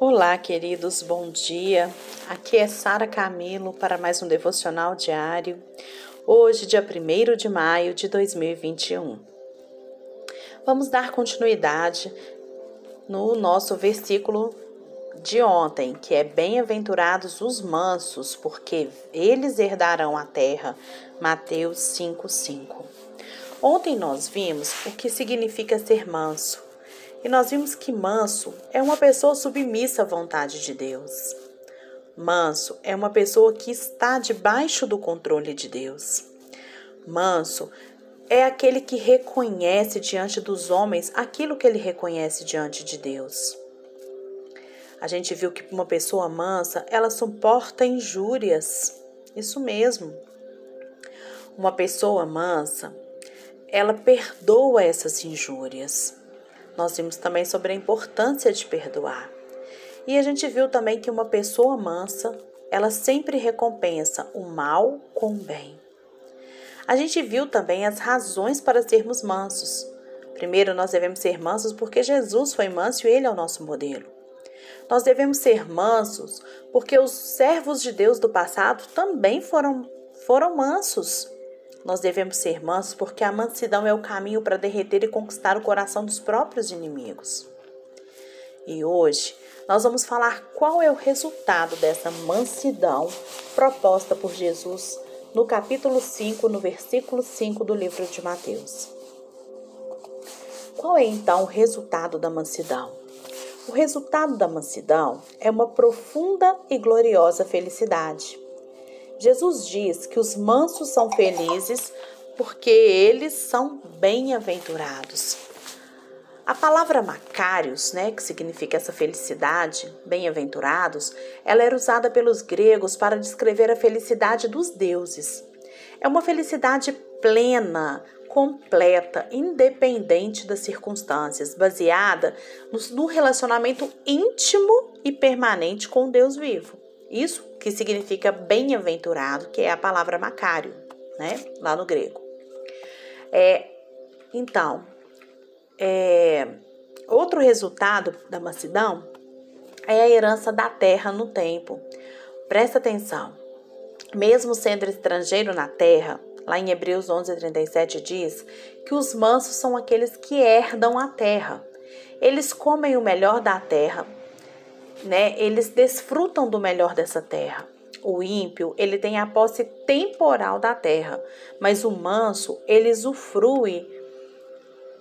Olá, queridos, bom dia. Aqui é Sara Camilo para mais um devocional diário. Hoje, dia 1 de maio de 2021. Vamos dar continuidade no nosso versículo de ontem, que é bem-aventurados os mansos, porque eles herdarão a terra. Mateus 5:5. Ontem nós vimos o que significa ser manso e nós vimos que manso é uma pessoa submissa à vontade de Deus. Manso é uma pessoa que está debaixo do controle de Deus. Manso é aquele que reconhece diante dos homens aquilo que ele reconhece diante de Deus. A gente viu que uma pessoa mansa, ela suporta injúrias. Isso mesmo. Uma pessoa mansa, ela perdoa essas injúrias. Nós vimos também sobre a importância de perdoar. E a gente viu também que uma pessoa mansa, ela sempre recompensa o mal com o bem. A gente viu também as razões para sermos mansos. Primeiro, nós devemos ser mansos porque Jesus foi manso e ele é o nosso modelo. Nós devemos ser mansos porque os servos de Deus do passado também foram, foram mansos. Nós devemos ser mansos porque a mansidão é o caminho para derreter e conquistar o coração dos próprios inimigos. E hoje nós vamos falar qual é o resultado dessa mansidão proposta por Jesus no capítulo 5, no versículo 5 do livro de Mateus. Qual é então o resultado da mansidão? O resultado da mansidão é uma profunda e gloriosa felicidade. Jesus diz que os mansos são felizes porque eles são bem-aventurados. A palavra macários, né, que significa essa felicidade, bem-aventurados, ela era usada pelos gregos para descrever a felicidade dos deuses. É uma felicidade plena, completa, independente das circunstâncias, baseada no relacionamento íntimo e permanente com Deus vivo. Isso que significa bem-aventurado, que é a palavra macário, né? Lá no grego. É, então, é, outro resultado da mansidão é a herança da terra no tempo. Presta atenção. Mesmo sendo estrangeiro na terra, lá em Hebreus 11:37 diz que os mansos são aqueles que herdam a terra. Eles comem o melhor da terra, né? Eles desfrutam do melhor dessa terra. O ímpio, ele tem a posse temporal da terra, mas o manso, ele usufrui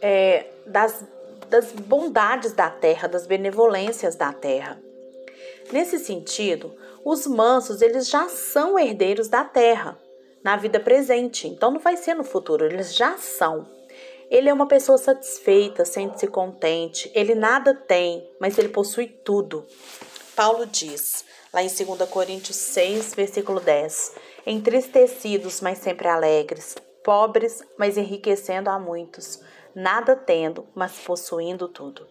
é, das, das bondades da terra, das benevolências da terra. Nesse sentido, os mansos, eles já são herdeiros da terra na vida presente, então não vai ser no futuro, eles já são. Ele é uma pessoa satisfeita, sente-se contente, ele nada tem, mas ele possui tudo. Paulo diz, lá em 2 Coríntios 6, versículo 10: Entristecidos, mas sempre alegres, pobres, mas enriquecendo a muitos, nada tendo, mas possuindo tudo.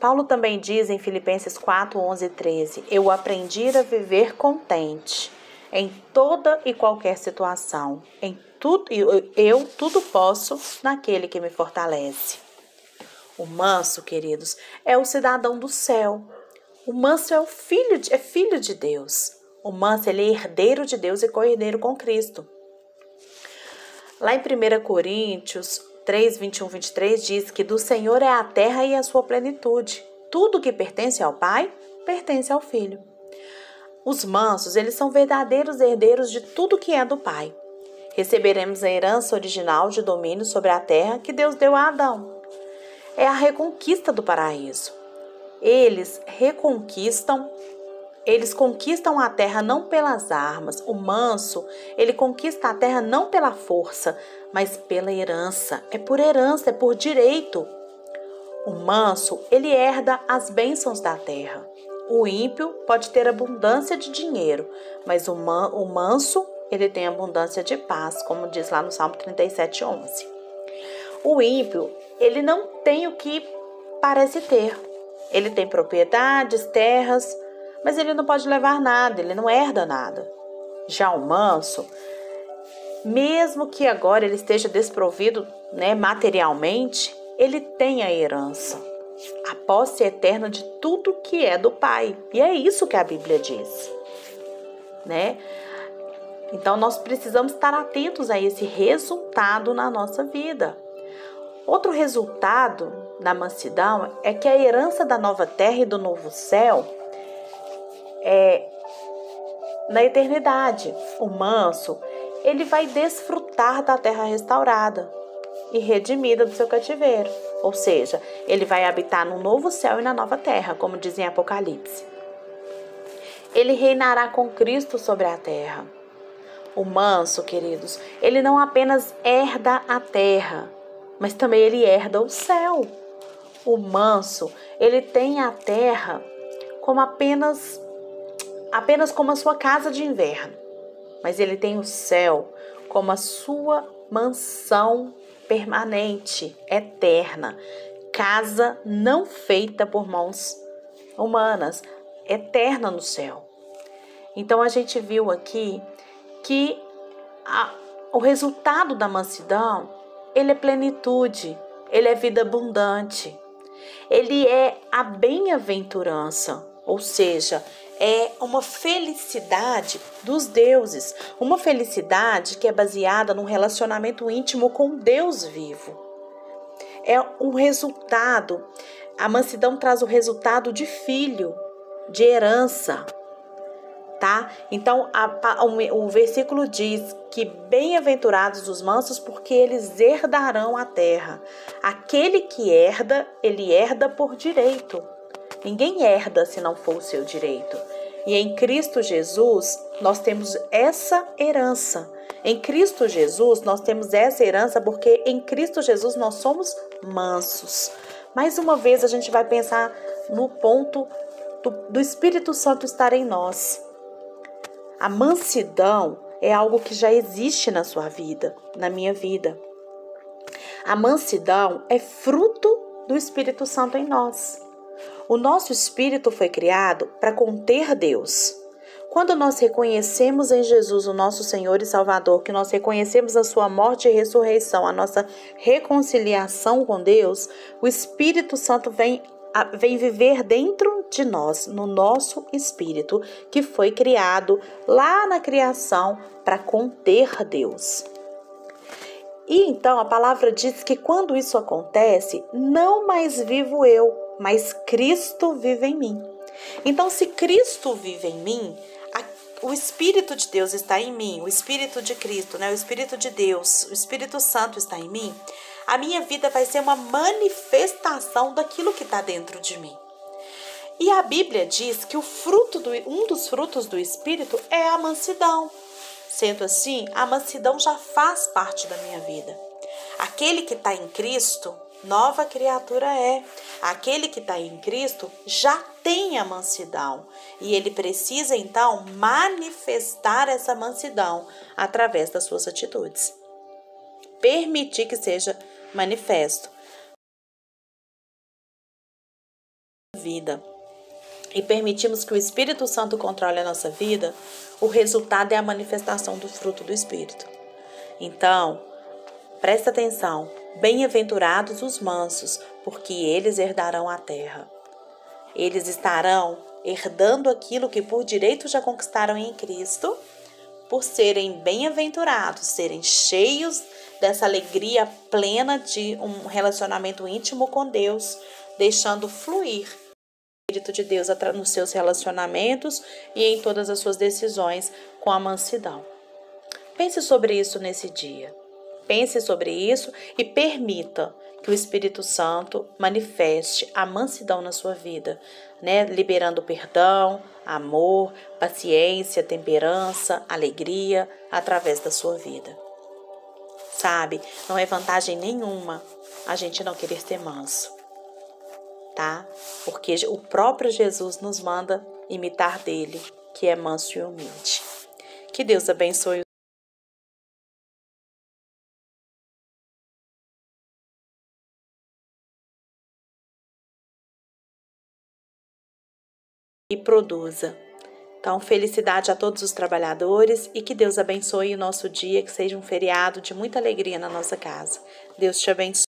Paulo também diz em Filipenses 4, 11 e 13: Eu aprendi a viver contente em toda e qualquer situação, em tudo, eu tudo posso naquele que me fortalece. O manso, queridos, é o cidadão do céu. O manso é o filho de, é filho de Deus. O manso ele é herdeiro de Deus e co-herdeiro com Cristo. Lá em 1 Coríntios 3, 21, 23 diz que do Senhor é a terra e a sua plenitude. Tudo que pertence ao Pai pertence ao Filho. Os mansos, eles são verdadeiros herdeiros de tudo que é do Pai receberemos a herança original de domínio sobre a terra que Deus deu a Adão. É a reconquista do paraíso. Eles reconquistam, eles conquistam a terra não pelas armas. O manso, ele conquista a terra não pela força, mas pela herança. É por herança, é por direito. O manso, ele herda as bênçãos da terra. O ímpio pode ter abundância de dinheiro, mas o, man, o manso ele tem abundância de paz, como diz lá no Salmo 37, 11. O ímpio, ele não tem o que parece ter. Ele tem propriedades, terras, mas ele não pode levar nada, ele não herda nada. Já o manso, mesmo que agora ele esteja desprovido né, materialmente, ele tem a herança. A posse eterna de tudo que é do Pai. E é isso que a Bíblia diz, né? Então nós precisamos estar atentos a esse resultado na nossa vida. Outro resultado da mansidão é que a herança da nova terra e do novo céu é na eternidade. O manso, ele vai desfrutar da terra restaurada e redimida do seu cativeiro. Ou seja, ele vai habitar no novo céu e na nova terra, como diz em Apocalipse. Ele reinará com Cristo sobre a terra. O manso, queridos, ele não apenas herda a terra, mas também ele herda o céu. O manso, ele tem a terra como apenas apenas como a sua casa de inverno, mas ele tem o céu como a sua mansão permanente, eterna, casa não feita por mãos humanas, eterna no céu. Então a gente viu aqui que a, o resultado da mansidão, ele é plenitude, ele é vida abundante. Ele é a bem-aventurança, ou seja, é uma felicidade dos deuses, uma felicidade que é baseada num relacionamento íntimo com Deus vivo. É um resultado, a mansidão traz o resultado de filho, de herança, tá? Então, a, o, o versículo diz que bem-aventurados os mansos, porque eles herdarão a terra. Aquele que herda, ele herda por direito. Ninguém herda se não for o seu direito. E em Cristo Jesus, nós temos essa herança. Em Cristo Jesus, nós temos essa herança porque em Cristo Jesus nós somos mansos. Mais uma vez, a gente vai pensar no ponto do, do Espírito Santo estar em nós. A mansidão é algo que já existe na sua vida, na minha vida. A mansidão é fruto do Espírito Santo em nós. O nosso espírito foi criado para conter Deus. Quando nós reconhecemos em Jesus o nosso Senhor e Salvador, que nós reconhecemos a sua morte e ressurreição, a nossa reconciliação com Deus, o Espírito Santo vem vem viver dentro de nós, no nosso espírito, que foi criado lá na criação para conter Deus. E então a palavra diz que quando isso acontece, não mais vivo eu, mas Cristo vive em mim. Então, se Cristo vive em mim, o Espírito de Deus está em mim, o Espírito de Cristo, né? o Espírito de Deus, o Espírito Santo está em mim a minha vida vai ser uma manifestação daquilo que está dentro de mim. E a Bíblia diz que o fruto do, um dos frutos do Espírito é a mansidão. Sendo assim, a mansidão já faz parte da minha vida. Aquele que está em Cristo, nova criatura é. Aquele que está em Cristo já tem a mansidão. E ele precisa então manifestar essa mansidão através das suas atitudes. Permitir que seja manifesto. Vida e permitimos que o Espírito Santo controle a nossa vida, o resultado é a manifestação do fruto do Espírito. Então, presta atenção: bem-aventurados os mansos, porque eles herdarão a terra. Eles estarão herdando aquilo que por direito já conquistaram em Cristo, por serem bem-aventurados, serem cheios dessa alegria plena de um relacionamento íntimo com Deus, deixando fluir o Espírito de Deus nos seus relacionamentos e em todas as suas decisões com a mansidão. Pense sobre isso nesse dia. Pense sobre isso e permita que o Espírito Santo manifeste a mansidão na sua vida, né? Liberando perdão, amor, paciência, temperança, alegria através da sua vida sabe? Não é vantagem nenhuma a gente não querer ser manso, tá? Porque o próprio Jesus nos manda imitar dele, que é manso e humilde. Que Deus abençoe e produza então, felicidade a todos os trabalhadores e que Deus abençoe o nosso dia, que seja um feriado de muita alegria na nossa casa. Deus te abençoe.